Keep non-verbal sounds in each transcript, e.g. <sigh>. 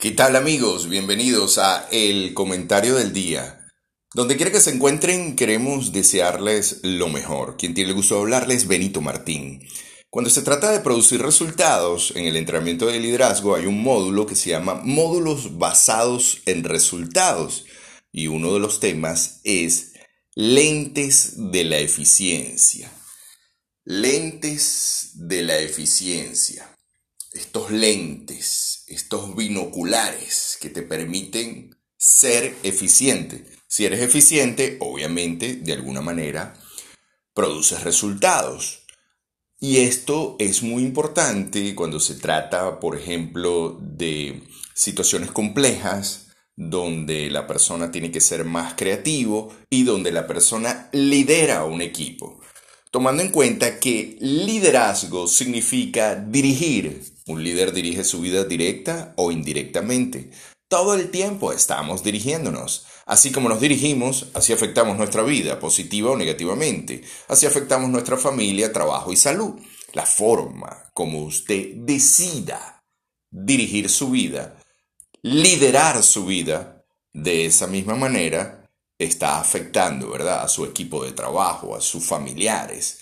¿Qué tal amigos? Bienvenidos a El Comentario del Día. Donde quiera que se encuentren, queremos desearles lo mejor. Quien tiene el gusto de hablarles, Benito Martín. Cuando se trata de producir resultados en el entrenamiento de liderazgo, hay un módulo que se llama Módulos basados en resultados. Y uno de los temas es lentes de la eficiencia. Lentes de la eficiencia. Estos lentes, estos binoculares que te permiten ser eficiente. Si eres eficiente, obviamente, de alguna manera, produces resultados. Y esto es muy importante cuando se trata, por ejemplo, de situaciones complejas, donde la persona tiene que ser más creativo y donde la persona lidera a un equipo. Tomando en cuenta que liderazgo significa dirigir. Un líder dirige su vida directa o indirectamente. Todo el tiempo estamos dirigiéndonos. Así como nos dirigimos, así afectamos nuestra vida, positiva o negativamente. Así afectamos nuestra familia, trabajo y salud. La forma como usted decida dirigir su vida, liderar su vida, de esa misma manera está afectando, ¿verdad? A su equipo de trabajo, a sus familiares,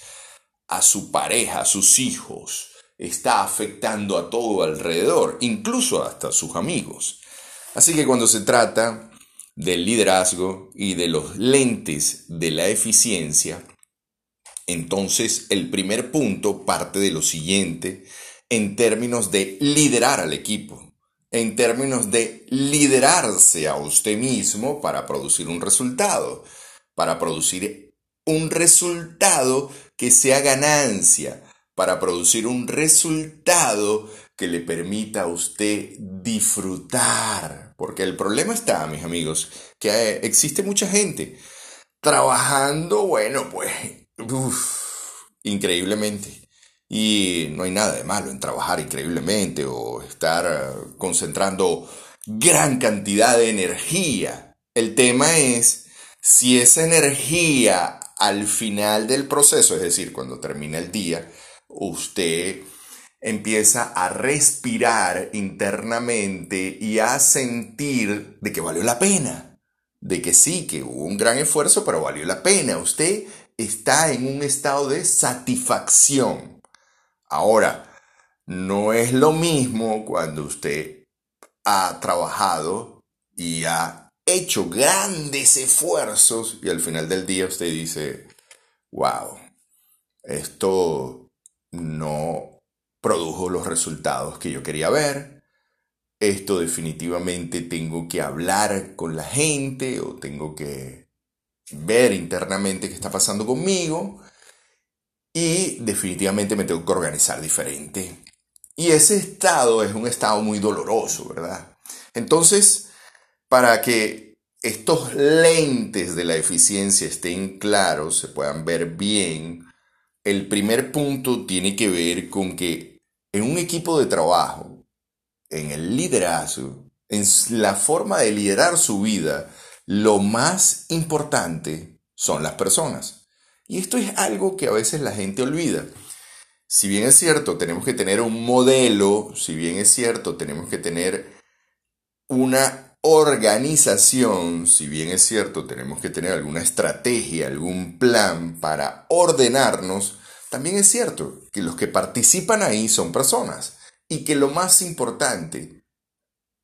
a su pareja, a sus hijos. Está afectando a todo alrededor, incluso hasta sus amigos. Así que cuando se trata del liderazgo y de los lentes de la eficiencia, entonces el primer punto parte de lo siguiente en términos de liderar al equipo, en términos de liderarse a usted mismo para producir un resultado, para producir un resultado que sea ganancia, para producir un resultado que le permita a usted disfrutar. Porque el problema está, mis amigos, que existe mucha gente trabajando, bueno, pues, increíblemente. Y no hay nada de malo en trabajar increíblemente o estar concentrando gran cantidad de energía. El tema es si esa energía al final del proceso, es decir, cuando termina el día, usted empieza a respirar internamente y a sentir de que valió la pena, de que sí, que hubo un gran esfuerzo, pero valió la pena. Usted está en un estado de satisfacción. Ahora, no es lo mismo cuando usted ha trabajado y ha hecho grandes esfuerzos y al final del día usted dice, wow, esto no produjo los resultados que yo quería ver. Esto definitivamente tengo que hablar con la gente o tengo que ver internamente qué está pasando conmigo y definitivamente me tengo que organizar diferente. Y ese estado es un estado muy doloroso, ¿verdad? Entonces, para que estos lentes de la eficiencia estén claros, se puedan ver bien, el primer punto tiene que ver con que en un equipo de trabajo, en el liderazgo, en la forma de liderar su vida, lo más importante son las personas. Y esto es algo que a veces la gente olvida. Si bien es cierto, tenemos que tener un modelo, si bien es cierto, tenemos que tener una organización, si bien es cierto, tenemos que tener alguna estrategia, algún plan para ordenarnos, también es cierto que los que participan ahí son personas y que lo más importante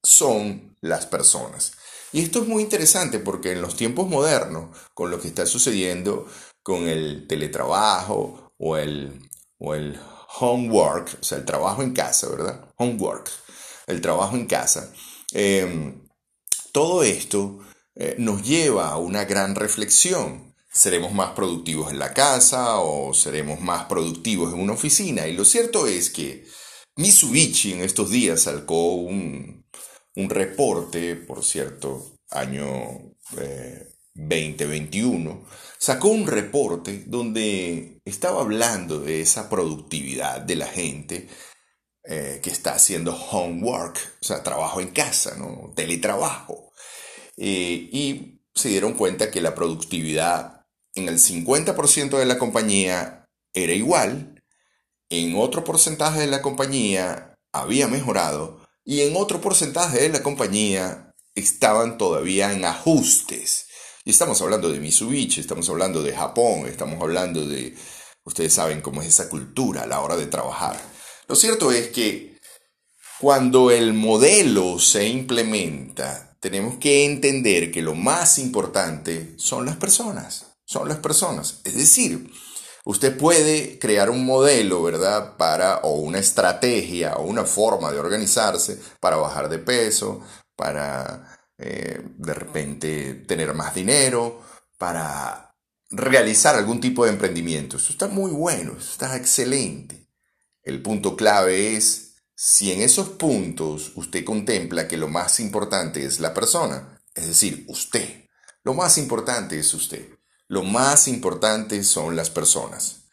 son las personas. Y esto es muy interesante porque en los tiempos modernos, con lo que está sucediendo con el teletrabajo o el, o el homework, o sea, el trabajo en casa, ¿verdad? Homework, el trabajo en casa. Em, todo esto eh, nos lleva a una gran reflexión. ¿Seremos más productivos en la casa o seremos más productivos en una oficina? Y lo cierto es que Mitsubishi en estos días sacó un, un reporte, por cierto, año 2021, eh, sacó un reporte donde estaba hablando de esa productividad de la gente eh, que está haciendo homework, o sea, trabajo en casa, ¿no? teletrabajo. Eh, y se dieron cuenta que la productividad en el 50% de la compañía era igual, en otro porcentaje de la compañía había mejorado y en otro porcentaje de la compañía estaban todavía en ajustes. Y estamos hablando de Mitsubishi, estamos hablando de Japón, estamos hablando de... Ustedes saben cómo es esa cultura a la hora de trabajar. Lo cierto es que cuando el modelo se implementa, tenemos que entender que lo más importante son las personas, son las personas. Es decir, usted puede crear un modelo, ¿verdad? Para, o una estrategia, o una forma de organizarse para bajar de peso, para eh, de repente tener más dinero, para realizar algún tipo de emprendimiento. Eso está muy bueno, eso está excelente. El punto clave es si en esos puntos usted contempla que lo más importante es la persona, es decir, usted, lo más importante es usted, lo más importante son las personas.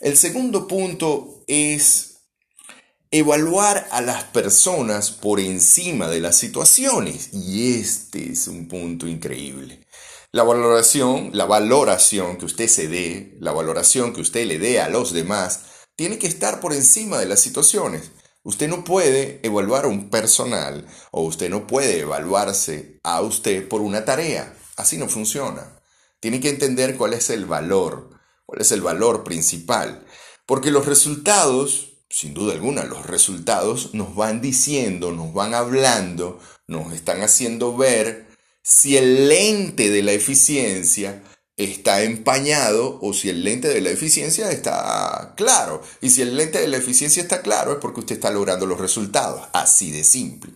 El segundo punto es evaluar a las personas por encima de las situaciones. Y este es un punto increíble. La valoración, la valoración que usted se dé, la valoración que usted le dé a los demás, tiene que estar por encima de las situaciones. Usted no puede evaluar a un personal o usted no puede evaluarse a usted por una tarea. Así no funciona. Tiene que entender cuál es el valor, cuál es el valor principal. Porque los resultados sin duda alguna, los resultados nos van diciendo, nos van hablando, nos están haciendo ver si el lente de la eficiencia está empañado o si el lente de la eficiencia está claro. Y si el lente de la eficiencia está claro es porque usted está logrando los resultados. Así de simple.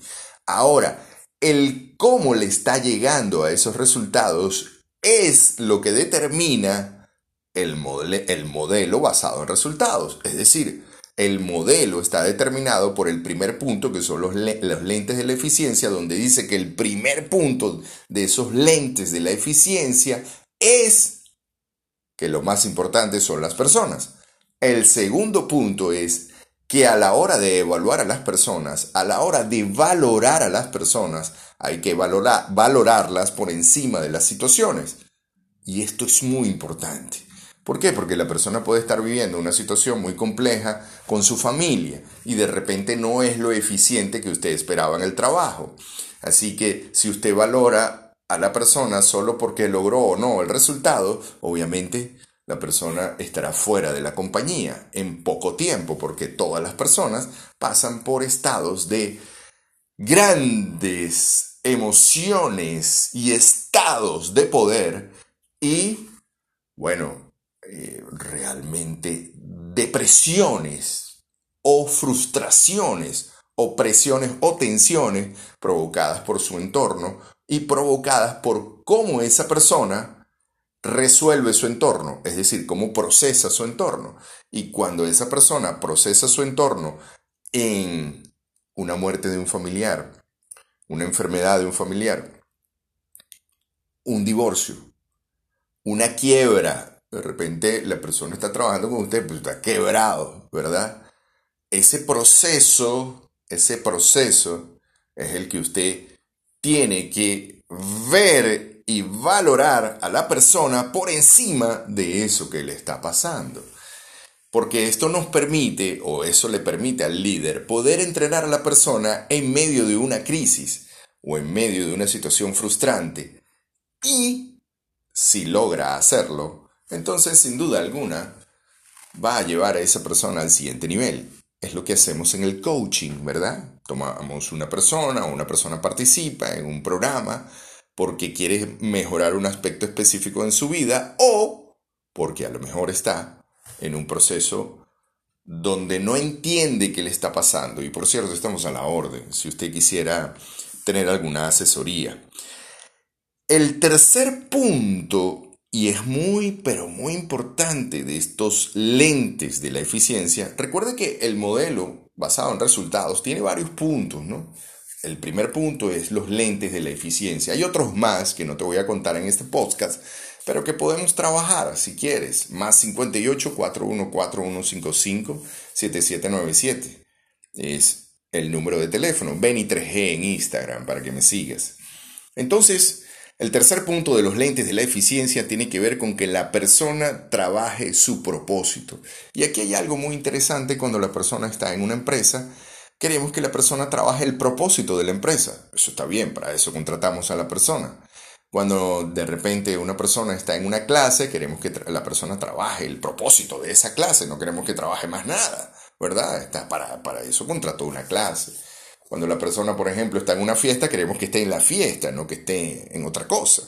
Ahora, el cómo le está llegando a esos resultados es lo que determina el, el modelo basado en resultados. Es decir, el modelo está determinado por el primer punto, que son los, lentes de la eficiencia, donde dice que el primer punto de esos lentes de la eficiencia es que lo más importante son las personas. El segundo punto es que a la hora de evaluar a las personas, a la hora de valorar a las personas, hay que valorar, valorarlas por encima de las situaciones. Y esto es muy importante. ¿Por qué? Porque la persona puede estar viviendo una situación muy compleja con su familia y de repente no es lo eficiente que usted esperaba en el trabajo. Así que si usted valora a la persona solo porque logró o no el resultado, obviamente la persona estará fuera de la compañía en poco tiempo, porque todas las personas pasan por estados de grandes emociones y estados de poder y, bueno, eh, realmente depresiones o frustraciones o presiones o tensiones provocadas por su entorno y provocadas por cómo esa persona resuelve su entorno, es decir, cómo procesa su entorno. Y cuando esa persona procesa su entorno en una muerte de un familiar, una enfermedad de un familiar, un divorcio, una quiebra de repente la persona está trabajando con usted, pues está quebrado, ¿verdad? Ese proceso, ese proceso es el que usted tiene que ver y valorar a la persona por encima de eso que le está pasando. Porque esto nos permite, o eso le permite al líder, poder entrenar a la persona en medio de una crisis o en medio de una situación frustrante. Y, si logra hacerlo, entonces sin duda alguna va a llevar a esa persona al siguiente nivel. Es lo que hacemos en el coaching, ¿verdad? Tomamos una persona o una persona participa en un programa porque quiere mejorar un aspecto específico en su vida o porque a lo mejor está en un proceso donde no entiende qué le está pasando. Y por cierto, estamos a la orden si usted quisiera tener alguna asesoría. El tercer punto y es muy, pero muy importante de estos lentes de la eficiencia. Recuerde que el modelo basado en resultados tiene varios puntos, ¿no? El primer punto es los lentes de la eficiencia. Hay otros más que no te voy a contar en este podcast, pero que podemos trabajar si quieres. Más 58 414155 7797 es el número de teléfono. Beni3G en Instagram para que me sigas. Entonces, el tercer punto de los lentes de la eficiencia tiene que ver con que la persona trabaje su propósito. Y aquí hay algo muy interesante cuando la persona está en una empresa queremos que la persona trabaje el propósito de la empresa. Eso está bien, para eso contratamos a la persona. Cuando de repente una persona está en una clase, queremos que la persona trabaje el propósito de esa clase, no queremos que trabaje más nada, ¿verdad? Está para, para eso contrató una clase. Cuando la persona, por ejemplo, está en una fiesta, queremos que esté en la fiesta, no que esté en otra cosa.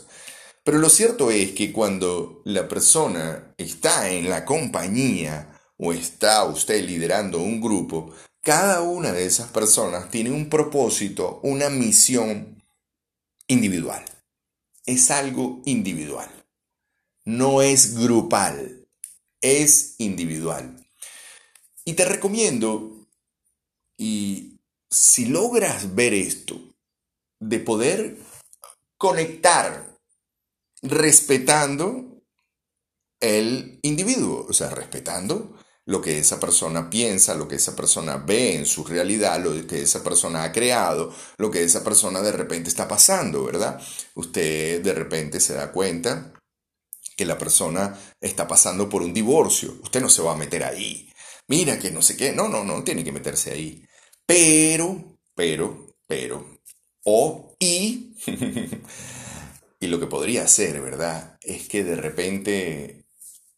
Pero lo cierto es que cuando la persona está en la compañía o está usted liderando un grupo, cada una de esas personas tiene un propósito, una misión individual. Es algo individual. No es grupal, es individual. Y te recomiendo, y si logras ver esto, de poder conectar respetando el individuo, o sea, respetando lo que esa persona piensa, lo que esa persona ve en su realidad, lo que esa persona ha creado, lo que esa persona de repente está pasando, ¿verdad? Usted de repente se da cuenta que la persona está pasando por un divorcio. Usted no se va a meter ahí. Mira que no sé qué. No, no, no, tiene que meterse ahí. Pero, pero, pero, o y, <laughs> y lo que podría hacer, ¿verdad? Es que de repente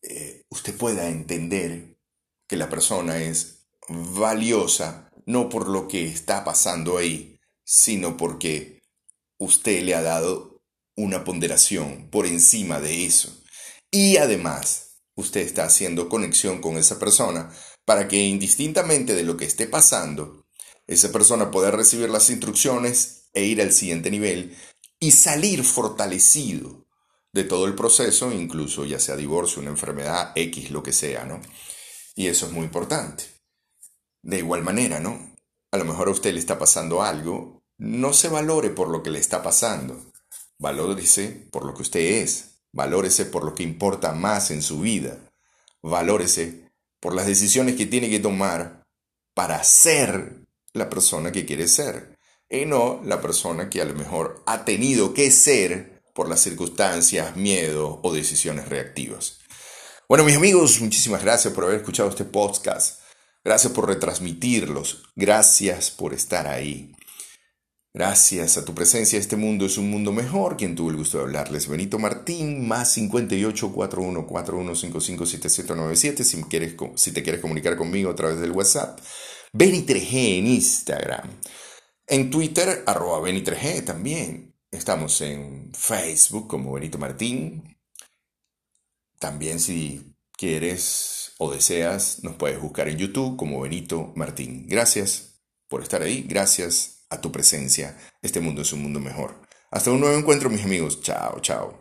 eh, usted pueda entender que la persona es valiosa no por lo que está pasando ahí, sino porque usted le ha dado una ponderación por encima de eso. Y además, usted está haciendo conexión con esa persona para que indistintamente de lo que esté pasando, esa persona pueda recibir las instrucciones e ir al siguiente nivel y salir fortalecido de todo el proceso, incluso ya sea divorcio, una enfermedad, X, lo que sea, ¿no? Y eso es muy importante. De igual manera, ¿no? A lo mejor a usted le está pasando algo, no se valore por lo que le está pasando, valórese por lo que usted es, valórese por lo que importa más en su vida, valórese por las decisiones que tiene que tomar para ser la persona que quiere ser, y no la persona que a lo mejor ha tenido que ser por las circunstancias, miedo o decisiones reactivas. Bueno, mis amigos, muchísimas gracias por haber escuchado este podcast. Gracias por retransmitirlos. Gracias por estar ahí. Gracias a tu presencia, este mundo es un mundo mejor. Quien tuvo el gusto de hablarles, Benito Martín, más 58 41 41 55 7797. Si, quieres, si te quieres comunicar conmigo a través del WhatsApp, Beni3G en Instagram. En Twitter, arroba Beni3G también. Estamos en Facebook como Benito Martín. También si quieres o deseas, nos puedes buscar en YouTube como Benito Martín. Gracias por estar ahí, gracias a tu presencia. Este mundo es un mundo mejor. Hasta un nuevo encuentro, mis amigos. Chao, chao.